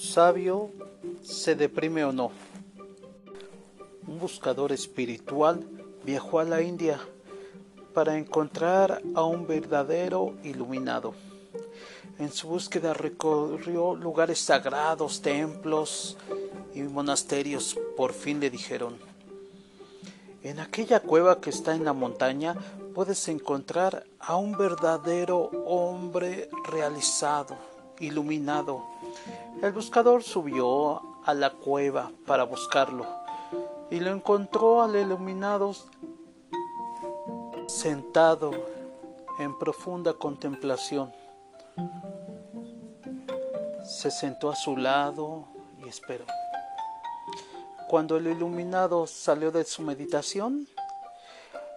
¿Un sabio se deprime o no? Un buscador espiritual viajó a la India para encontrar a un verdadero iluminado. En su búsqueda recorrió lugares sagrados, templos y monasterios. Por fin le dijeron, en aquella cueva que está en la montaña puedes encontrar a un verdadero hombre realizado, iluminado. El buscador subió a la cueva para buscarlo y lo encontró al iluminado sentado en profunda contemplación. Se sentó a su lado y esperó. Cuando el iluminado salió de su meditación,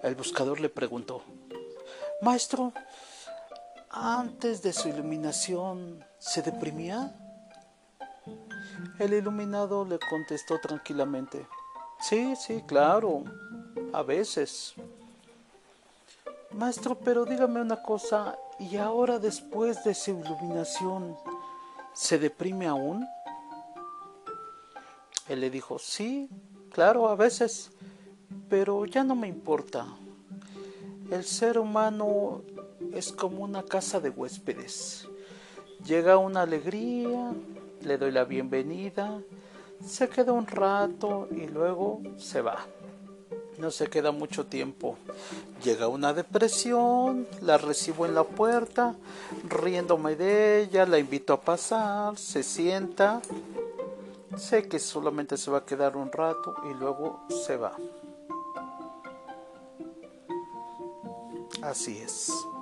el buscador le preguntó, Maestro, antes de su iluminación, ¿se deprimía? El iluminado le contestó tranquilamente, Sí, sí, claro, a veces. Maestro, pero dígame una cosa, ¿y ahora después de su iluminación, ¿se deprime aún? Él le dijo, sí, claro, a veces, pero ya no me importa. El ser humano es como una casa de huéspedes. Llega una alegría, le doy la bienvenida, se queda un rato y luego se va. No se queda mucho tiempo. Llega una depresión, la recibo en la puerta, riéndome de ella, la invito a pasar, se sienta. Sé que solamente se va a quedar un rato y luego se va. Así es.